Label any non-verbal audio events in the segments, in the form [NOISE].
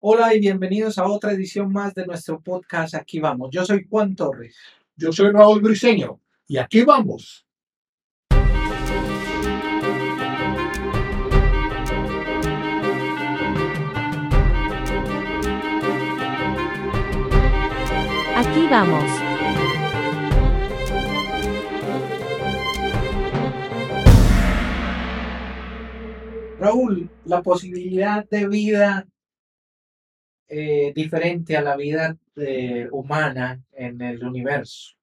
Hola y bienvenidos a otra edición más de nuestro podcast. Aquí vamos. Yo soy Juan Torres. Yo soy Raúl Briseño y aquí vamos. Aquí vamos. Raúl, la posibilidad de vida eh, diferente a la vida eh, humana en el universo.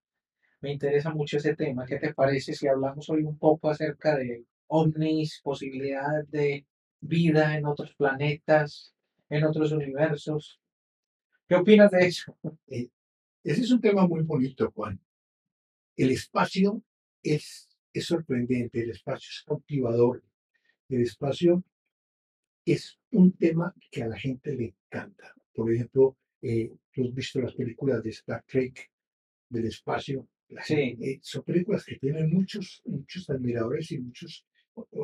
Me interesa mucho ese tema. ¿Qué te parece si hablamos hoy un poco acerca de ovnis, posibilidades de vida en otros planetas, en otros universos? ¿Qué opinas de eso? Eh, ese es un tema muy bonito, Juan. El espacio es, es sorprendente, el espacio es cautivador, el espacio es un tema que a la gente le encanta. Por ejemplo, eh, tú has visto las películas de Star Trek, del espacio. Sí. eh, son películas que tienen muchos, muchos admiradores y muchos...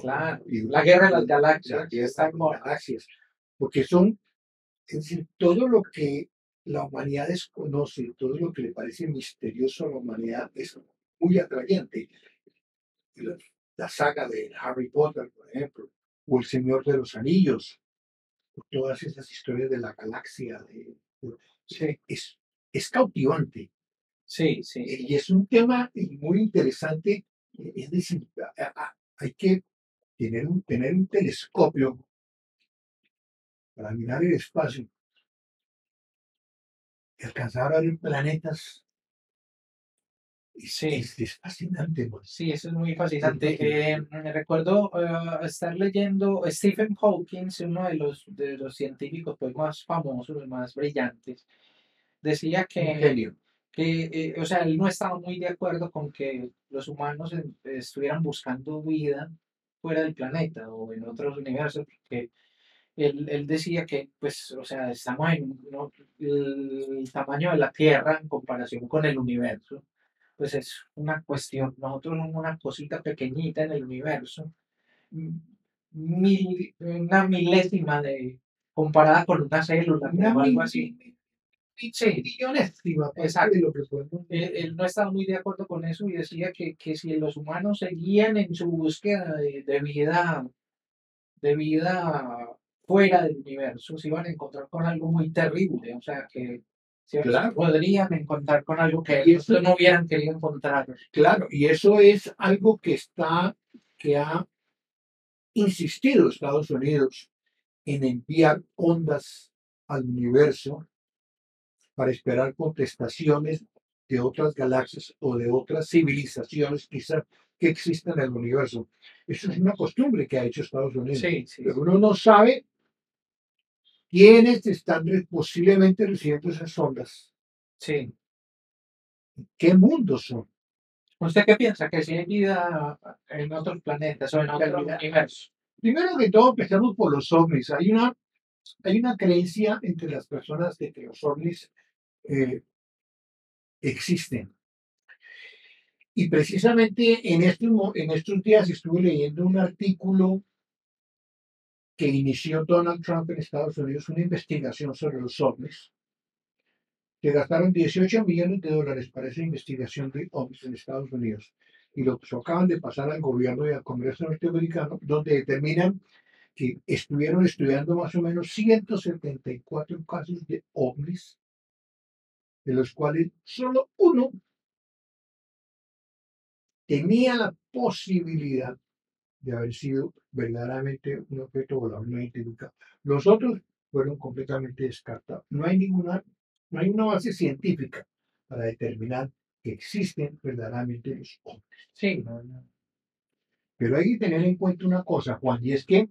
Claro, y- la guerra de las galaxias, la que guerra está de en las moda. galaxias, porque son, es decir, todo lo que la humanidad desconoce, todo lo que le parece misterioso a la humanidad es muy atrayente. La saga de Harry Potter, por ejemplo, o El Señor de los Anillos, o todas esas historias de la galaxia, de, de- Sí, es, es cautivante. sí, sí. Eh, Y es un tema muy interesante, eh, es decir, hay que tener un, tener un telescopio para mirar el espacio y alcanzar a ver planetas. Sí. es- es fascinante. pues. Sí, eso es muy fascinante. Eh, me recuerdo eh, estar leyendo Stephen Hawking, uno de los, de los científicos pues, más famosos, más brillantes, decía que, genio. que eh, o sea, él no estaba muy de acuerdo con que los humanos estuvieran buscando vida fuera del planeta o en otros universos, porque él, él decía que, pues, o sea, estamos en ¿no? el tamaño de la Tierra en comparación con el universo pues es una cuestión, nosotros somos una cosita pequeñita en el universo, m- mil- una milésima de, comparada con una célula Una o algo así. Sí, millonésima parte Exacto. lo que Él, él no estaba muy de acuerdo con eso y decía que, que si los humanos seguían en su búsqueda de, de vida, de vida fuera del universo, se iban a encontrar con algo muy terrible, o sea que Claro. podrían encontrar con algo que Y ellos eso- no hubieran querido encontrar. Claro, y eso es algo que está, que ha insistido Estados Unidos en enviar ondas al universo para esperar contestaciones de otras galaxias o de otras civilizaciones quizás que existen en el universo. Eso es una costumbre que ha hecho Estados Unidos. Sí, sí. Pero uno no sabe quiénes están posiblemente recibiendo esas ondas, Sí. qué mundos son. ¿Usted qué piensa? ¿Que si hay vida en otros planetas o en otros universos? Primero que todo, empezamos por los ovnis. Hay una, hay una creencia entre las personas de que los ovnis eh, existen. Y precisamente en, este, en estos días estuve leyendo un artículo que inició Donald Trump en Estados Unidos, una investigación sobre los ovnis. que gastaron 18 millones de dólares para esa investigación de ovnis en Estados Unidos. Y lo acaban de pasar al gobierno y al Congreso norteamericano, donde determinan que estuvieron estudiando más o menos 174 casos de ovnis, de los cuales solo uno tenía la posibilidad de haber sido verdaderamente un objeto volador no identificado. Los otros fueron completamente descartados. No hay ninguna, no hay una base científica para determinar que existen verdaderamente los ovnis. Sí, no, no. Pero hay que tener en cuenta una cosa, Juan, y es que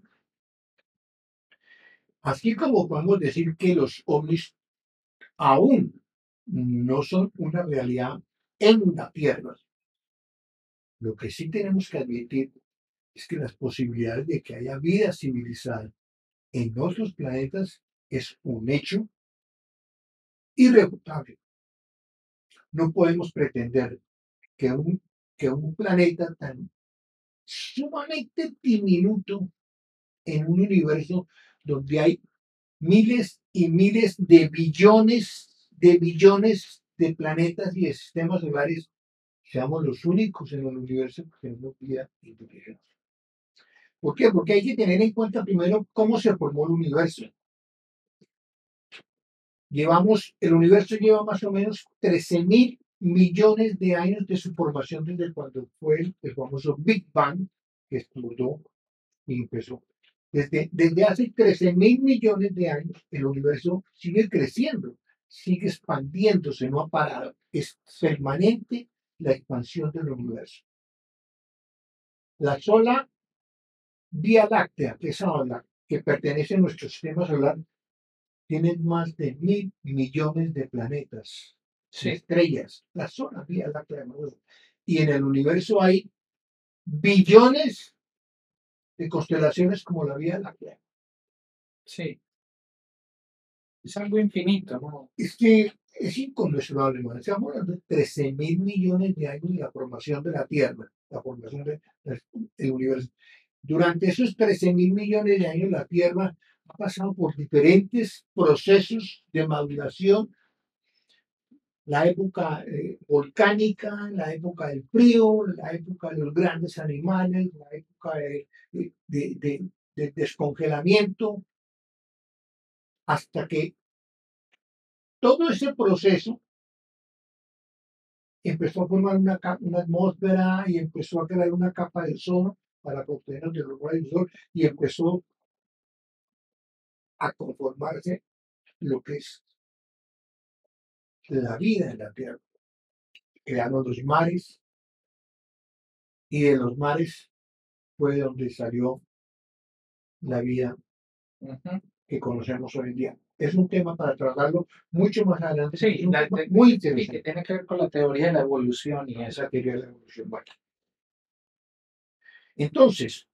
así como podemos decir que los ovnis aún no son una realidad en la Tierra, lo que sí tenemos que admitir es que las posibilidades de que haya vida civilizada en otros planetas es un hecho irrefutable. No podemos pretender que un, que un planeta tan sumamente diminuto en un universo donde hay miles y miles de billones, de billones de planetas y de sistemas solares, seamos los únicos en el universo que tenemos vida inteligente. ¿Por qué? Porque hay que tener en cuenta primero cómo se formó el universo. Llevamos, el universo lleva más o menos 13 mil millones de años de su formación desde cuando fue el, el famoso Big Bang que explotó y empezó. Desde, desde hace 13 mil millones de años, el universo sigue creciendo, sigue expandiéndose, no ha parado. Es permanente la expansión del universo. La sola Vía Láctea, que es la que pertenece a nuestro sistema solar, tiene más de mil millones de planetas, Sí. estrellas, la sola Vía Láctea. ¿no? Y en el universo hay billones de constelaciones como la Vía Láctea. Sí. Es algo infinito, ¿no? Es que es inconmensurable, man. Estamos hablando de 13 mil millones de años de la formación de la Tierra, la formación de- del del universo. Durante esos 13 mil millones de años, la Tierra ha pasado por diferentes procesos de maduración. La época eh, volcánica, la época del frío, la época de los grandes animales, la época de, descongelamiento, hasta que todo ese proceso empezó a formar una atmósfera y empezó a crear una capa de ozono para rayos del sol y empezó a conformarse lo que es la vida en la Tierra. Crearon los mares y de los mares fue de donde salió la vida Ujú. que conocemos hoy en día. Es un tema para tratarlo mucho más adelante. Sí, la- muy interesante. que tiene que ver con la teoría de la evolución y esa teoría de la evolución. Bueno. Entonces,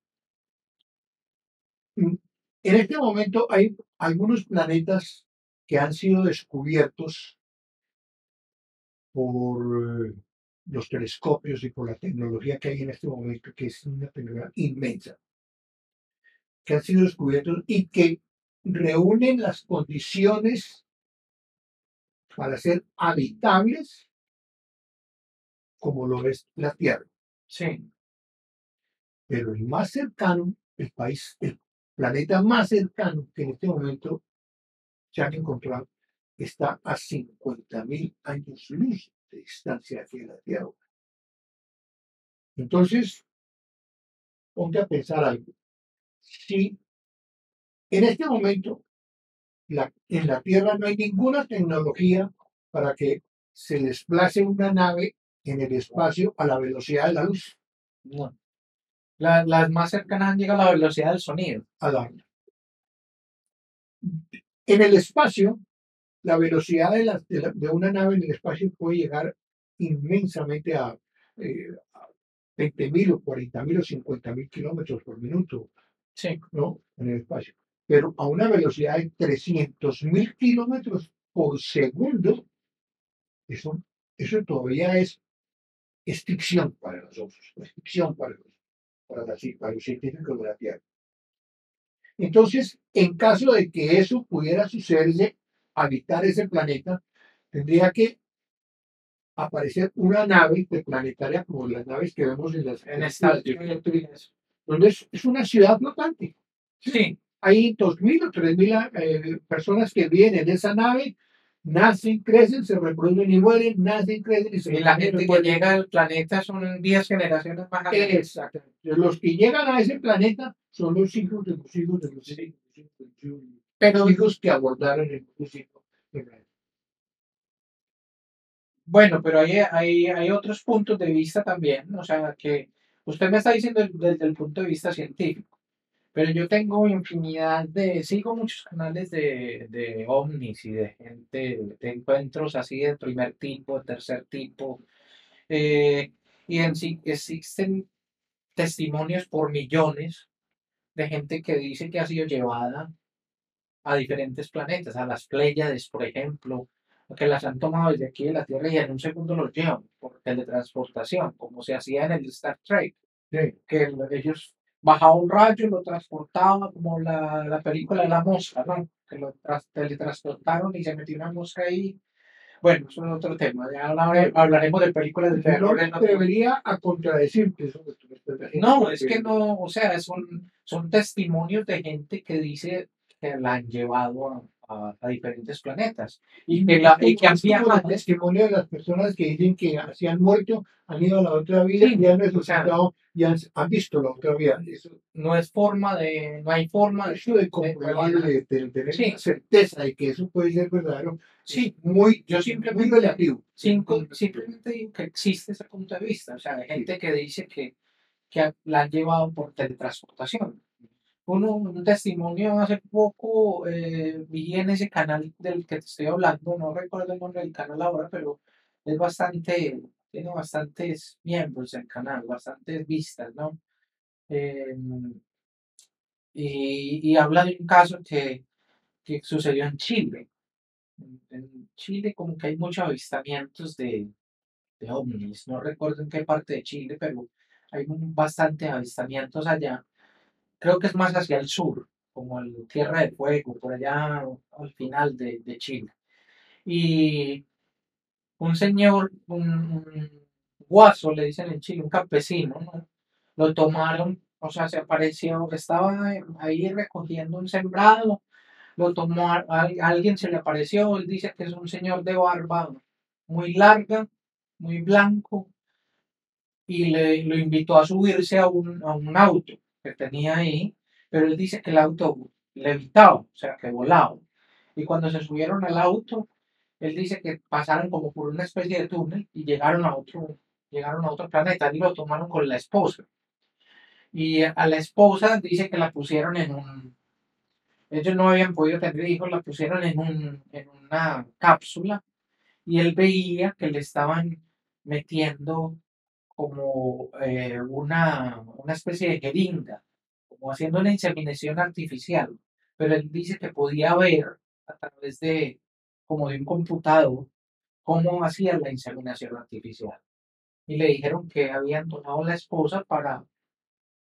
mm, en este momento hay algunos planetas que han sido descubiertos por los telescopios y por la tecnología que hay en este momento, que es una tecnología inmensa, que han sido descubiertos y que reúnen las condiciones para ser habitables como lo es la Tierra. Sí, pero el más cercano, el país, el planeta más cercano que en este momento se han encontrado, está a 50.000 años luz de distancia hacia la Tierra. Entonces, ponte a pensar algo. Si en este momento en la Tierra no hay ninguna tecnología para que se desplace una nave en el espacio a la velocidad de la luz, no. La- las más cercanas han llegado a la velocidad del sonido. a la En el espacio, la velocidad de, la- de la- de una nave en el espacio puede llegar inmensamente a, eh, a 20.000 o 40.000 o 50.000 kilómetros por minuto, Sí, ¿no? En el espacio. Pero a una velocidad de 300.000 kilómetros por segundo, eso, eso todavía es, es ficción para nosotros, es ficción para los, para, la para los científicos de la Tierra. Entonces, en caso de que eso pudiera sucederse, habitar ese planeta, tendría que aparecer una nave interplanetaria como las naves que vemos en las en Trek. donde es, es una ciudad flotante. Sí, Hay 2.000 o 3.000 eh, personas que viven en esa nave, nacen, crecen, se reproducen y mueren, nacen, crecen y se y la reproducen y gente que llega al planeta son 10 generaciones más adelante. Exactamente. Los que llegan a ese planeta son los hijos de los hijos de los hijos, de los hijos, de los hijos, Pero los hijos que abordaron el crucifijo. Bueno, pero hay, hay, hay otros puntos de vista también, o sea, que usted me está diciendo desde el punto de vista científico, pero yo tengo infinidad de, sigo muchos canales de, de ovnis y de gente, de encuentros así de primer tipo, de tercer tipo, eh, y en sí existen testimonios por millones de gente que dice que ha sido llevada a diferentes planetas, a las Pléyades, por ejemplo, que las han tomado desde aquí de la Tierra y en un segundo los llevan por teletransportación, como se hacía en el Star Trek, Sí. que el- ellos bajaba un rayo, lo transportaba, como la, la película de la mosca, ¿no? Que lo teletransportaron y se metió una mosca ahí. Bueno, eso es otro tema. Ya hablare- hablaremos de películas de No terror en otro atrevería a contradecirte eso No, es que no, o sea, son, son testimonios de gente que dice que la han llevado a, a- a diferentes planetas y que, la, y que han como el viajado. testimonio de las personas que dicen que se han muerto, han ido a la otra vida Sí, y han o sea, resucitado y han, han visto la otra vida. Eso, no es forma de, no hay forma de, eso de comprobar, de, tener Sí. certeza de que eso puede ser verdadero, sí, muy, yo muy simplemente, relativo. cinco, simplemente digo que existe ese punto de vista, o sea, de gente que dice que, que la han llevado por teletransportación. Uno, un testimonio hace poco eh, vi en ese canal del que te estoy hablando, no recuerdo el nombre del canal ahora, pero es bastante, tiene bastantes miembros el canal, bastantes vistas, ¿no? Eh, y, y habla de un caso que, que sucedió en Chile. En, Chile como que hay muchos avistamientos de, de ovnis, no recuerdo en qué parte de Chile, pero hay bastantes avistamientos allá creo que es más hacia el sur, como el Tierra del Fuego, por allá al final de, de Chile. Y un señor, un, guaso, le dicen en Chile, un campesino, ¿no? Lo tomaron, o sea, se apareció, estaba ahí recogiendo un sembrado, lo tomó, a, a- alguien se le apareció, él dice que es un señor de barba muy larga, muy blanco, y le, lo invitó a subirse a un, a un auto que tenía ahí, pero él dice que el auto levitaba, o sea, que volaba. Y cuando se subieron al auto, él dice que pasaron como por una especie de túnel y llegaron a otro, llegaron a otro planeta y lo tomaron con la esposa. Y a la esposa dice que la pusieron en un, ellos no habían podido tener hijos, la pusieron en, un, en una cápsula y él veía que le estaban metiendo como eh, una, una especie de jeringa, como haciendo una inseminación artificial, pero él dice que podía ver a través de, como de un computador, cómo hacían la inseminación artificial. Y le dijeron que habían tomado la esposa para,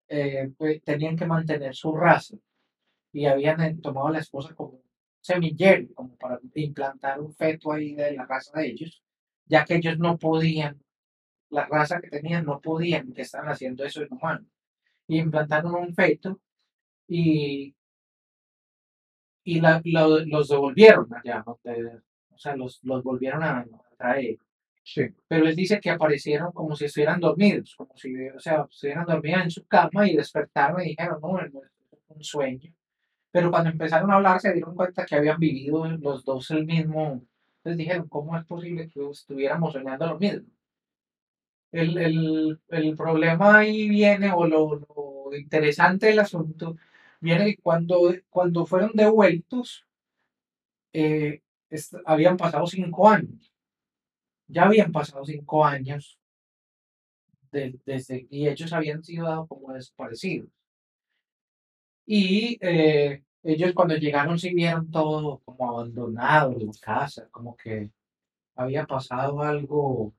eh, pues, tenían que mantener su raza, y habían eh, tomado la esposa como semillero, como para implantar un feto ahí de la raza de ellos, ya que ellos no podían la raza que tenían no podían, que estaban haciendo eso en humanos. Y implantaron un feto y, y la- lo- los devolvieron allá, donde- o sea, los, los volvieron a, a traer. Sí. Pero él dice que aparecieron como si estuvieran dormidos, como si, o sea, estuvieran dormidos en su cama y despertaron y dijeron, no, no, es un sueño. Pero cuando empezaron a hablar se dieron cuenta que habían vivido los dos el mismo. Entonces dijeron, ¿cómo es posible que estuviéramos soñando lo mismo? El, el, el problema ahí viene, o lo, lo interesante del asunto, viene cuando, cuando fueron devueltos, eh, habían pasado cinco años. Ya habían pasado cinco años de- desde, y ellos habían sido como desaparecidos. Y eh, ellos cuando llegaron sí vieron todo como abandonado, la casa, como que había pasado algo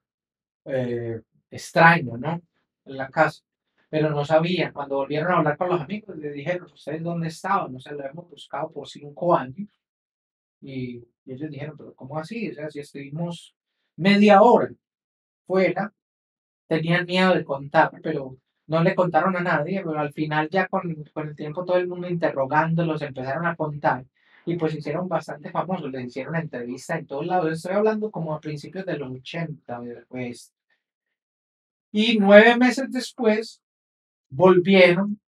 eh, extraño, ¿no? En la casa. Pero no sabían. Cuando volvieron a hablar con los amigos, les dijeron, ¿ustedes dónde estaban? O sea, lo hemos buscado por cinco años. Y, y ellos dijeron, ¿pero cómo así? O sea, si estuvimos media hora fuera, tenían miedo de contar, pero no le contaron a nadie, pero al final ya con, con el tiempo todo el mundo interrogándolos empezaron a contar y pues se hicieron bastante famosos, les hicieron entrevista en todos lados, estoy hablando como a principios de los 80, pues. Y nueve meses después volvieron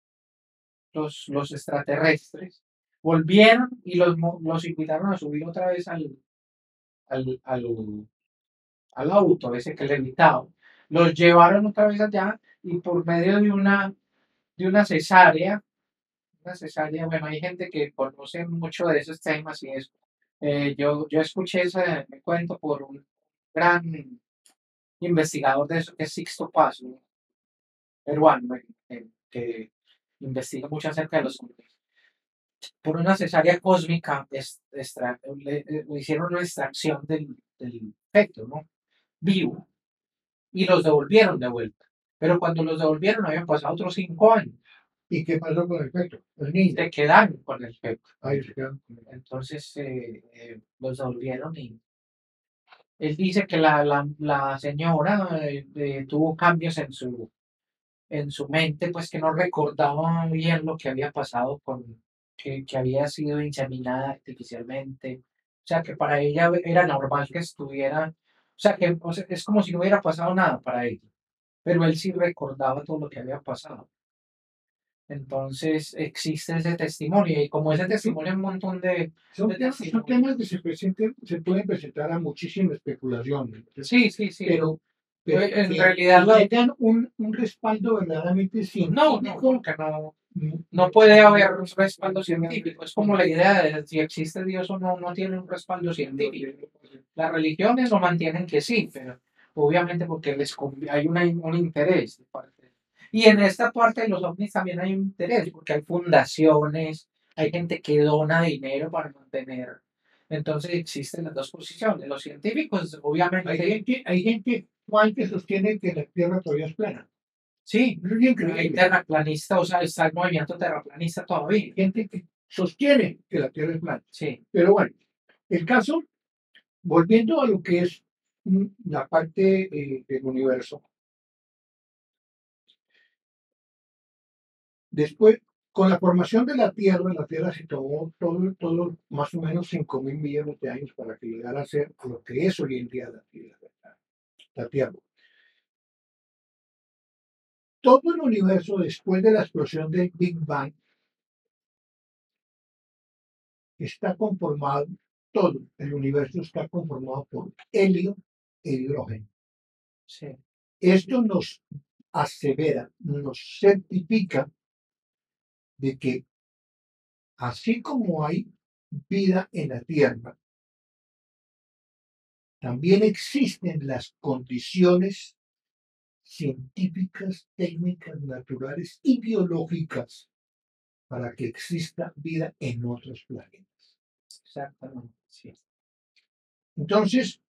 los, los extraterrestres, volvieron y los, los invitaron a subir otra vez al, al, al, al auto ese que levitaba. Los llevaron otra vez allá y por medio de una, de una cesárea, una cesárea, bueno, hay gente que conoce mucho de esos temas y eso. Eh, yo, yo escuché ese cuento por un gran investigador de eso que es Sixto Paz, un peruano, eh, que investiga mucho acerca de los ovnis. Por una cesárea cósmica, extra- le, le- hicieron una extracción del, del feto, ¿no? Vivo, y los devolvieron de vuelta. Pero cuando los devolvieron habían pasado otros cinco años. ¿Y qué pasó con el efecto? El niño. Se quedaron con el efecto. Ahí se quedaron. Entonces eh, eh, los devolvieron y él dice que la, la, la señora eh, eh, tuvo cambios en su, en su mente, pues que no recordaba bien lo que había pasado con, que, que había sido inseminada artificialmente. O sea, que para ella era normal que estuviera, o sea, que o es como si no hubiera pasado nada para ella, pero él sí recordaba todo lo que había pasado. Entonces existe ese testimonio y como ese testimonio hay un montón de... Son, de temas, son testimonios. temas que se, presenten, se pueden presentar a muchísima especulación. Sí, sí, sí. Pero, pero En que- realidad un, un respaldo verdaderamente científico. No, no, porque no, mm, no puede haber un respaldo científico. Es como la idea de si existe Dios o no, no tiene un respaldo científico. Las religiones lo mantienen que sí, pero obviamente porque les hay una- un interés. de parte. Y en esta parte de los ovnis también hay un interés, porque hay fundaciones, hay gente que dona dinero para mantener. Entonces existen las dos posiciones. Los científicos, Hay obviamente, gente, hay gente Juan, que sostiene que la Tierra todavía es plana. sí, es hay terraplanista, o sea, está el movimiento terraplanista todavía. Hay gente que sostiene que la Tierra es plana. Sí, Pero bueno, el caso, volviendo a lo que es mm, la parte eh, del universo, después, con la formación de la Tierra, la Tierra se tomó todo, todo más o menos 5 mil millones de años para que llegara a ser lo que es hoy en día la Tierra. La tierra. Todo el universo, después de la explosión del Big Bang, está conformado, todo el universo está conformado por helio e hidrógeno. sí, Esto nos asevera, nos certifica de que así como hay vida en la Tierra, también existen las condiciones científicas, técnicas, naturales y biológicas para que exista vida en otros planetas. exactamente. Sí. Entonces,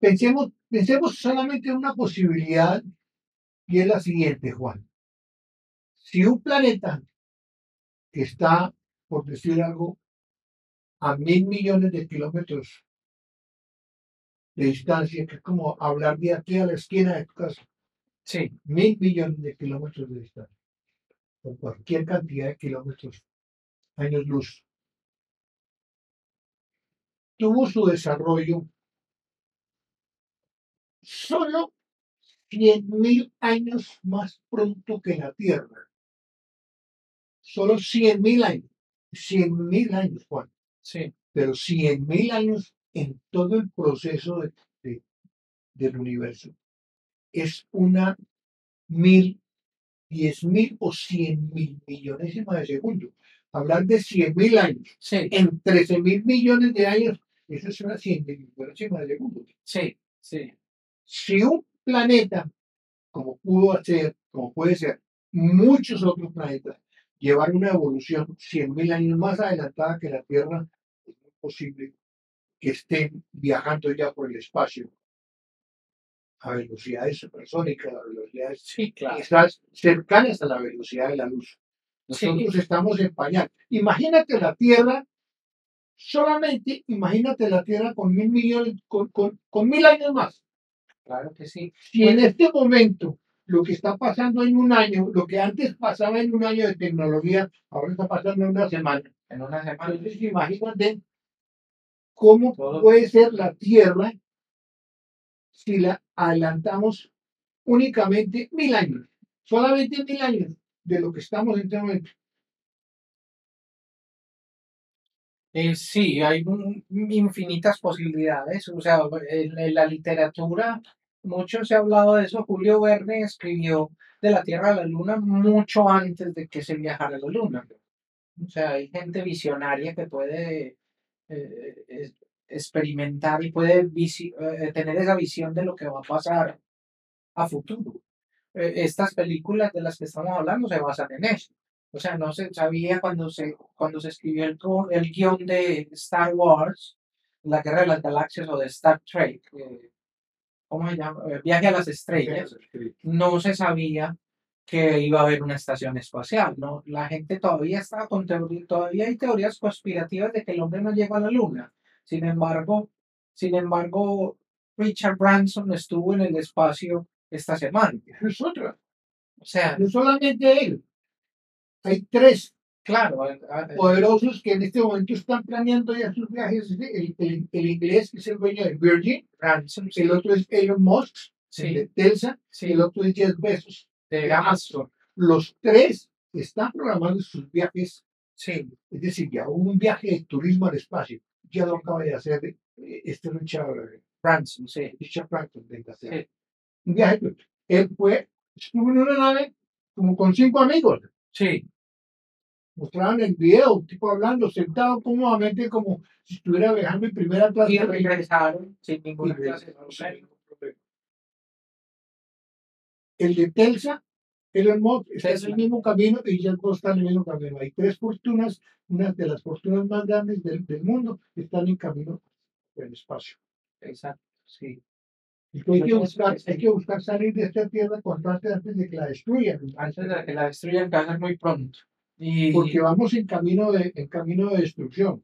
pensemos, pensemos solamente en una posibilidad y es la siguiente, Juan. Si un planeta que está, por decir algo, a mil millones de kilómetros de distancia, que es como hablar de aquí a la esquina de tu casa, Sí, mil millones de kilómetros de distancia, o cualquier cantidad de kilómetros, años luz, tuvo su desarrollo solo 100.000 años más pronto que la Tierra. Solo 100.000 años. 100.000 años, Juan. sí, Pero 100.000 años en todo el proceso de- de- del universo. Es una mil, diez mil o cien mil millonésima de segundo. Hablar de 100.000 años sí, en 13 mil millones de años, eso es una cien mil millonésima de segundo. sí, sí, si un planeta, como pudo hacer, como puede ser muchos otros planetas, llevar una evolución 100.000 años más adelantada que la Tierra, es muy posible que estén viajando ya por el espacio a velocidades supersónicas, a velocidades sí, claro. cercanas a la velocidad de la luz. Sí. Nosotros estamos en pañal. Imagínate la Tierra, solamente imagínate la Tierra con mil millones, con, con, con mil años más. Claro que sí. Si en este momento lo que está pasando en un año, lo que antes pasaba en un año de tecnología, ahora está pasando en una semana. En una semana. Entonces, imagínate cómo Todo. puede ser la Tierra si la adelantamos únicamente mil años, solamente mil años de lo que estamos en este momento. Eh, sí, hay infinitas posibilidades. O sea, en, la literatura, mucho se ha hablado de eso. Julio Verne escribió de la Tierra a la Luna mucho antes de que se viajara a la Luna. O sea, hay gente visionaria que puede eh, experimentar y puede eh, tener esa visión de lo que va a pasar a futuro. Eh, estas películas de las que estamos hablando se basan en eso. O sea, no se sabía cuando se, cuando se escribió el, el guion de Star Wars, La Guerra de las Galaxias o de Star Trek, eh, ¿cómo se llama? Eh, Viaje a las estrellas, no se sabía que iba a haber una estación espacial, ¿no? La gente todavía estaba con teoría, todavía hay teorías conspirativas de que el hombre no llegó a la luna. Sin embargo, sin embargo, Richard Branson estuvo en el espacio esta semana. Es otra. O sea, No solamente él. Hay tres claro, eh, eh, poderosos que en este momento están planeando ya sus viajes. El, el, el inglés que es el dueño de Virgin, el otro es Elon Musk, el de Telsa, sí, el otro es Jeff Bezos. de Amazon, Los tres están programando sus viajes, sí, es decir, ya hubo un viaje de turismo al espacio. Ya lo acaba de hacer eh, este Richard, Branson, sí, Richard Branson de Inglaterra. sí, Un viaje, pues, él fue, estuvo en una nave como con cinco amigos. sí, mostraban el video, un tipo hablando, sentado cómodamente como si estuviera viajando en primera clase. y regresaron sin ninguna clase. El de Telsa, Elon Musk, está en el mismo camino y ya no están en el mismo camino. Hay tres fortunas, una de las fortunas más grandes del, del mundo, están en camino al espacio. Exacto, sí. Hay, que buscar, hay que buscar salir de esta tierra cuanto antes, antes de que la destruyan. Antes de que la destruyan, que va a ser muy pronto. Y, Porque vamos en camino de, en camino de destrucción.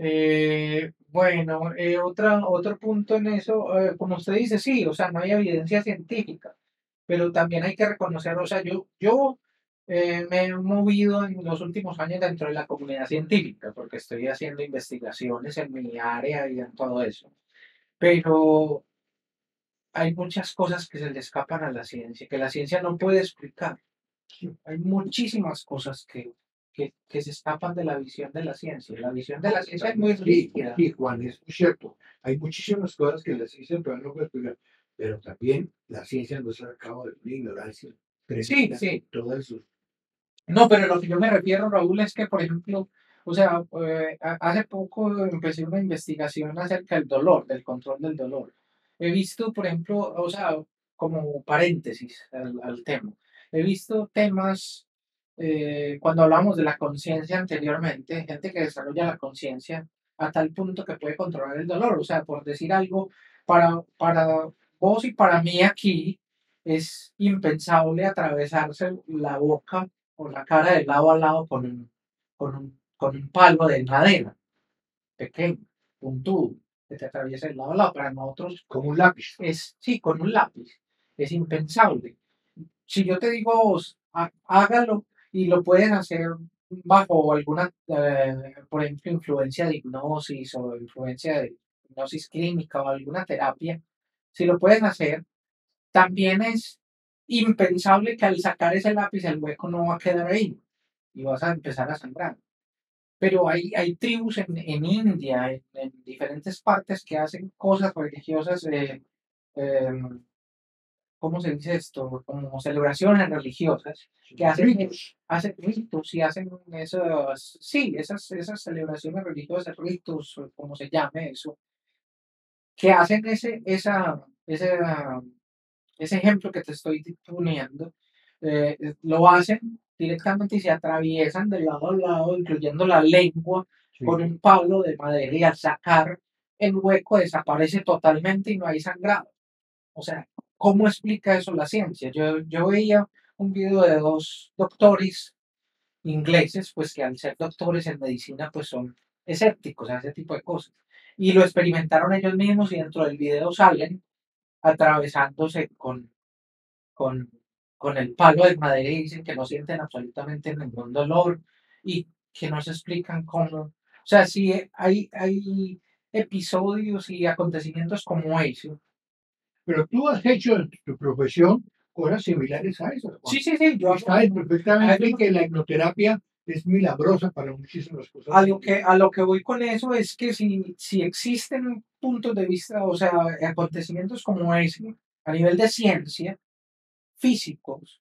Eh, bueno, eh, otra, otro punto en eso, eh, como usted dice, sí, o sea, no hay evidencia científica, pero también hay que reconocer, o sea, yo, yo eh, me he movido en los últimos años dentro de la comunidad científica, porque estoy haciendo investigaciones en mi área y en todo eso, pero hay muchas cosas que se le escapan a la ciencia, que la ciencia no puede explicar. Hay muchísimas cosas que, que, que se escapan de la visión de la ciencia. La visión de la ciencia es muy rígida. sí, Juan, es muy cierto. Hay muchísimas cosas que la ciencia todavía no puede explicar, pero también la ciencia nos ha acabado de una ignorancia Sí, sí. todo eso. No, pero lo que yo me refiero, Raúl, es que, por ejemplo, o sea, eh, hace poco empecé una investigación acerca del dolor, del control del dolor. He visto, por ejemplo, o sea, como paréntesis al, al tema, he visto temas, eh, cuando hablamos de la conciencia anteriormente, gente que desarrolla la conciencia a tal punto que puede controlar el dolor. O sea, por decir algo, para, para vos y para mí aquí es impensable atravesarse la boca o la cara de lado a lado con un, con un, con un palo de madera pequeño, puntudo, que te atraviesa de lado a lado. Para nosotros Como un lápiz. es, sí, con un lápiz, es impensable. Si yo te digo a vos, "Ha- hágalo y lo pueden hacer bajo alguna, eh, por ejemplo, influencia de hipnosis o influencia de hipnosis clínica o alguna terapia, si lo pueden hacer, también es impensable que al sacar ese lápiz el hueco no va a quedar ahí y vas a empezar a sangrar. Pero hay, hay tribus en, en India, en, en diferentes partes que hacen cosas religiosas, eh, ¿cómo se dice esto? Como celebraciones religiosas, que hacen, Ritos. hacen ritos y hacen esas, sí, esas, esas celebraciones religiosas, ritos, como se llame eso, que hacen ese, esa, ese, ese ejemplo que te estoy poniendo, eh, eh, lo hacen directamente y se atraviesan de lado a lado, incluyendo la lengua, Sí. con un palo de madera y al sacar el hueco desaparece totalmente y no hay sangrado. O sea, ¿cómo explica eso la ciencia? Yo, yo veía un video de dos doctores ingleses, pues que al ser doctores en medicina, pues son escépticos a ese tipo de cosas. Y lo experimentaron ellos mismos y dentro del video salen atravesándose con, con, con el palo de madera y dicen que no sienten absolutamente ningún dolor y que no se explican cómo. O sea, sí hay, hay episodios y acontecimientos como eso. Pero tú has hecho en tu profesión cosas similares a esas. Juan. Sí, sí, sí, yo sabes perfectamente que la hipnoterapia es milagrosa para muchísimas cosas. a lo que a lo que voy con eso es que si, si existen puntos de vista, o sea, acontecimientos como ese, a nivel de ciencia, físicos,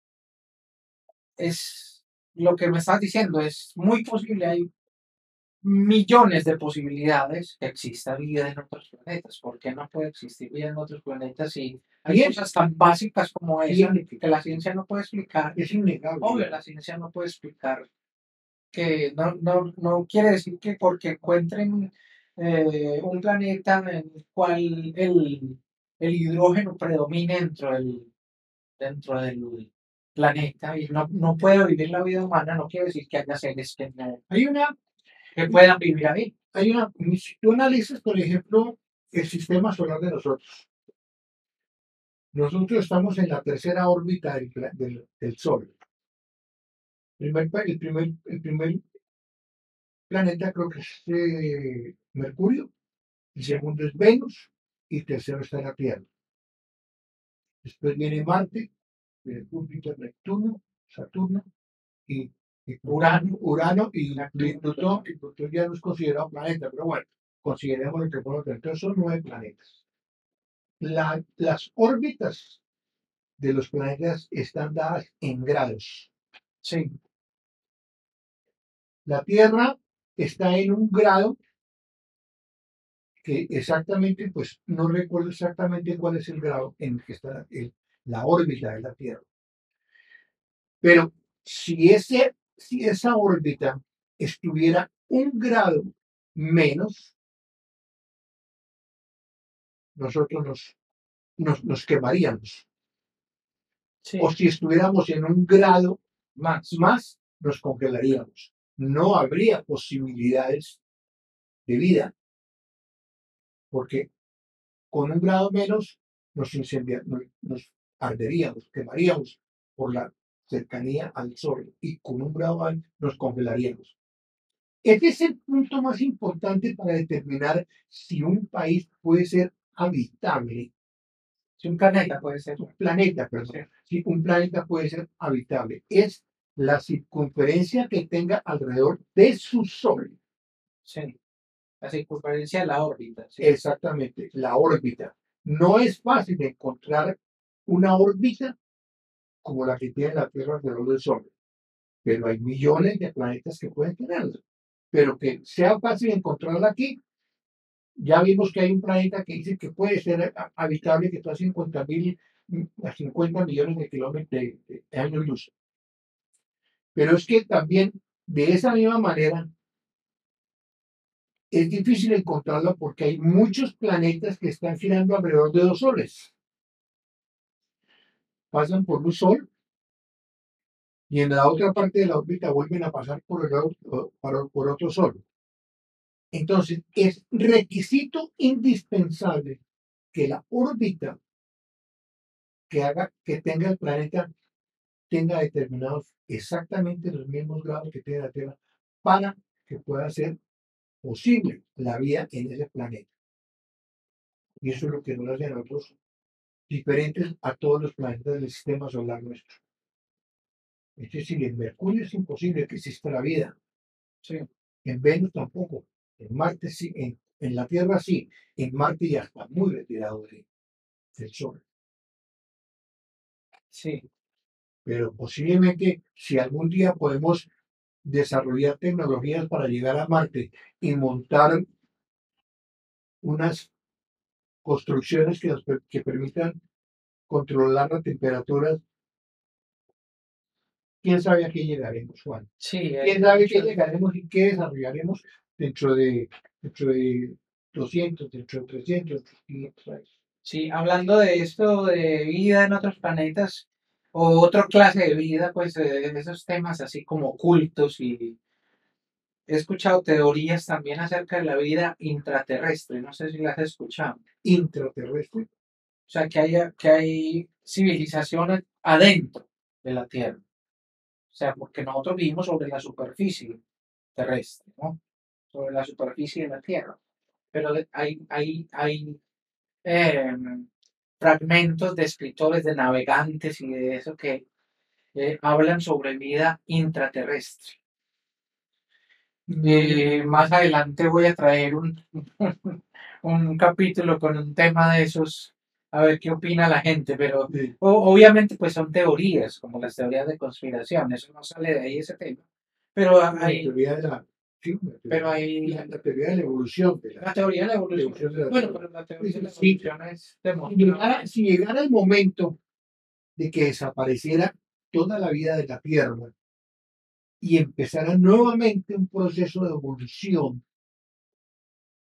es lo que me estás diciendo, es muy posible, hay millones de posibilidades que exista vida en otros planetas. ¿Por qué no puede existir vida en otros planetas si hay cosas tan básicas como esa que la ciencia no puede explicar? Es innegable. Obvio, la ciencia no puede explicar que no, no, no quiere decir que porque encuentren eh, un planeta en el cual el, el hidrógeno predomine dentro del, dentro del planeta y no, no puede vivir la vida humana, no quiere decir que haya seres que, Hay una, que puedan vivir ahí. hay una, si tú analizas, por ejemplo, el sistema solar de nosotros. Nosotros estamos en la tercera órbita del, del- del Sol. Primer pa- el, primer, el primer planeta creo que es eh, Mercurio, el segundo es Venus y el tercero está la Tierra. Después viene Marte, viene Júpiter, Neptuno, Saturno y Urano, Urano y. Plutón, y Plutón ya no es considerado planeta, pero bueno, consideremos lo que podemos tener. Entonces son nueve planetas. La- las órbitas de los planetas están dadas en grados. Sí, La Tierra está en un grado que exactamente, pues no recuerdo exactamente cuál es el grado en el que está el- la órbita de la Tierra. Pero si, ese, si esa órbita estuviera un grado menos, nosotros nos, nos, nos quemaríamos. sí, O si estuviéramos en un grado más. más, nos congelaríamos. No habría posibilidades de vida. Porque con un grado menos nos, incendia- nos, nos arderíamos, quemaríamos por la cercanía al sol y con un grado nos congelaríamos. Este es el punto más importante para determinar si un país puede ser habitable, Si un planeta puede ser. un planeta, perdón, si un planeta puede ser habitable, es la circunferencia que tenga alrededor de su sol. Sí. La circunferencia de la órbita. sí. Exactamente, la órbita. No es fácil encontrar una órbita como la que tiene la Tierra alrededor del Sol, pero hay millones de planetas que pueden tenerla. Pero que sea fácil encontrarla aquí, ya vimos que hay un planeta que dice que puede ser ha- habitable, que está a 50 mil, a 50 millones de kilómetros de, de años luz. Pero es que también, de esa misma manera, es difícil encontrarla porque hay muchos planetas que están girando alrededor de dos soles. Pasan por un sol y en la otra parte de la órbita vuelven a pasar por, el otro, por- otro sol. Entonces, es requisito indispensable que la órbita que haga que tenga el planeta tenga determinados exactamente los mismos grados que tiene la Tierra para que pueda ser posible la vida en ese planeta. Y eso es lo que nos hace a nosotros diferentes a todos los planetas del sistema solar nuestro. Es decir, en Mercurio es imposible que exista la vida, Sí. en Venus tampoco, en Marte sí, en, en la Tierra sí, en Marte ya está muy retirado de- del Sol. Sí. Pero posiblemente si algún día podemos desarrollar tecnologías para llegar a Marte y montar unas construcciones que, nos que permitan controlar la temperatura, quién sabe a qué llegaremos, Juan. Sí, quién sabe qué muchos- llegaremos y qué desarrollaremos dentro de, dentro de 200, dentro de 300, 500 años. Sí, hablando de esto de vida en otros planetas o otra clase de vida, pues eh, esos temas así como ocultos y he escuchado teorías también acerca de la vida intraterrestre, no sé si las has escuchado. Intraterrestre, O sea, que haya, que hay civilizaciones adentro de la Tierra. O sea, porque nosotros vivimos sobre la superficie terrestre, ¿no? Sobre la superficie de la Tierra. Pero hay, hay, hay em, fragmentos de escritores, de navegantes y de eso que eh, hablan sobre vida intraterrestre. Eh, más adelante voy a traer un, [LAUGHS] un capítulo con un tema de esos, a ver qué opina la gente, pero de- o- obviamente pues son teorías, como las teorías de conspiración, eso no sale de ahí ese tema, pero la hay, teoría de la, sí, la teoría- pero hay la, la teoría de la evolución. de la- la teoría de la evolución. evolución de la Bueno, pero la teoría de la Sí. evolución es si demostrable. llegara, si llegara el momento de que desapareciera toda la vida de la Tierra y empezara nuevamente un proceso de evolución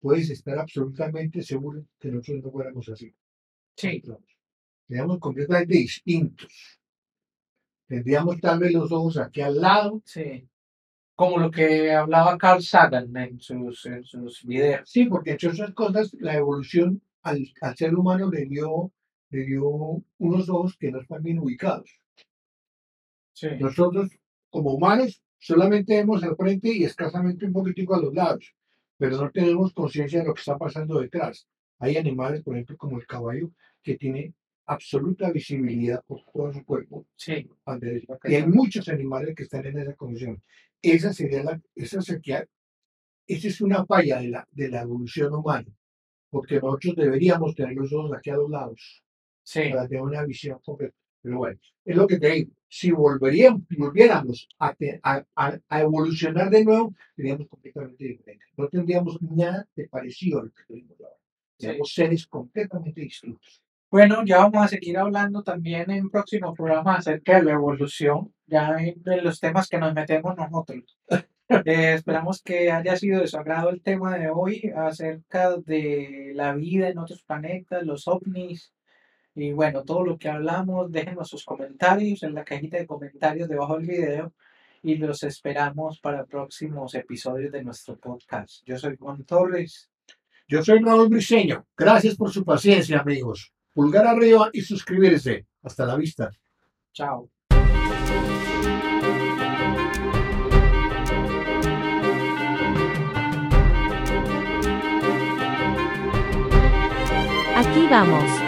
puedes estar absolutamente seguro que nosotros no fuéramos así. Sí, Seríamos completamente distintos. Tendríamos tal vez los ojos aquí al lado. sí. Como lo que hablaba Carl Sagan en sus, en sus videos. Sí, porque entre otras cosas, la evolución al, al ser humano le dio, le dio unos ojos que no están bien ubicados. Sí, Nosotros, como humanos, solamente vemos al frente y escasamente un poquitico a los lados, pero no tenemos conciencia de lo que está pasando detrás. Hay animales, por ejemplo, como el caballo, que tiene absoluta visibilidad por todo su cuerpo. sí. Y hay muchos animales que están en esa condición. Esa sería la, esa sería, esa es una falla de la, de la evolución humana, porque nosotros deberíamos tener los ojos aquí a los lados sí. para tener una visión completa. Pero bueno, es lo que te digo. Si volveríamos, volviéramos a, evolucionar de nuevo, seríamos completamente diferentes. No tendríamos nada de parecido a lo que tenemos ahora. Sí. Seríamos seres completamente distintos. Bueno, ya vamos a seguir hablando también en próximos programas acerca de la evolución, ya en los temas que nos metemos nosotros. [LAUGHS] Eh, esperamos que haya sido de su agrado el tema de hoy acerca de la vida en otros planetas, los ovnis y bueno, todo lo que hablamos. Déjenos sus comentarios en la cajita de comentarios debajo del video y los esperamos para próximos episodios de nuestro podcast. Yo soy Juan Torres. Yo soy Raúl Briseño. Gracias por su paciencia, amigos. Pulgar arriba y suscribirse. Hasta la vista. Chao. Aquí vamos.